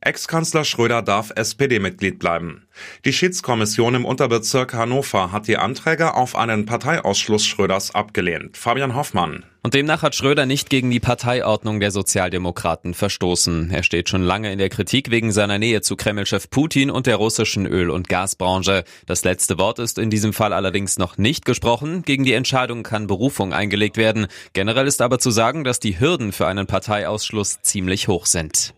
Ex-Kanzler Schröder darf SPD-Mitglied bleiben. Die Schiedskommission im Unterbezirk Hannover hat die Anträge auf einen Parteiausschluss Schröders abgelehnt. Fabian Hoffmann. Und demnach hat Schröder nicht gegen die Parteiordnung der Sozialdemokraten verstoßen. Er steht schon lange in der Kritik wegen seiner Nähe zu Kremlchef Putin und der russischen Öl- und Gasbranche. Das letzte Wort ist in diesem Fall allerdings noch nicht gesprochen. Gegen die Entscheidung kann Berufung eingelegt werden. Generell ist aber zu sagen, dass die Hürden für einen Parteiausschluss ziemlich hoch sind.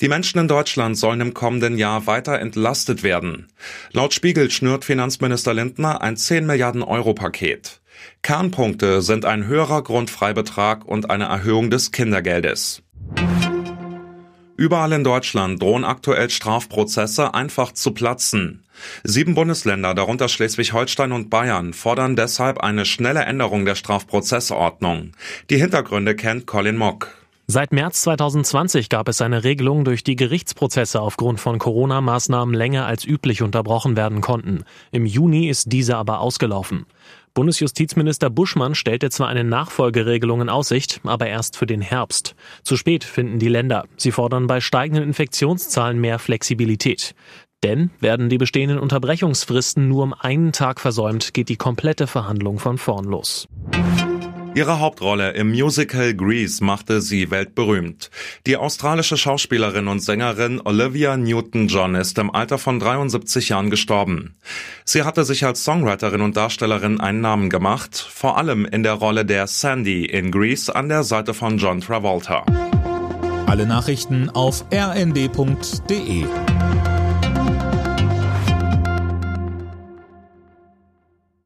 Die Menschen in Deutschland sollen im kommenden Jahr weiter entlastet werden. Laut Spiegel schnürt Finanzminister Lindner ein 10 Milliarden Euro Paket. Kernpunkte sind ein höherer Grundfreibetrag und eine Erhöhung des Kindergeldes. Überall in Deutschland drohen aktuell Strafprozesse einfach zu platzen. Sieben Bundesländer, darunter Schleswig-Holstein und Bayern, fordern deshalb eine schnelle Änderung der Strafprozessordnung. Die Hintergründe kennt Colin Mock. Seit März 2020 gab es eine Regelung, durch die Gerichtsprozesse aufgrund von Corona-Maßnahmen länger als üblich unterbrochen werden konnten. Im Juni ist diese aber ausgelaufen. Bundesjustizminister Buschmann stellte zwar eine Nachfolgeregelung in Aussicht, aber erst für den Herbst. Zu spät finden die Länder. Sie fordern bei steigenden Infektionszahlen mehr Flexibilität. Denn werden die bestehenden Unterbrechungsfristen nur um einen Tag versäumt, geht die komplette Verhandlung von vorn los. Ihre Hauptrolle im Musical Grease machte sie weltberühmt. Die australische Schauspielerin und Sängerin Olivia Newton-John ist im Alter von 73 Jahren gestorben. Sie hatte sich als Songwriterin und Darstellerin einen Namen gemacht, vor allem in der Rolle der Sandy in Grease an der Seite von John Travolta. Alle Nachrichten auf rnd.de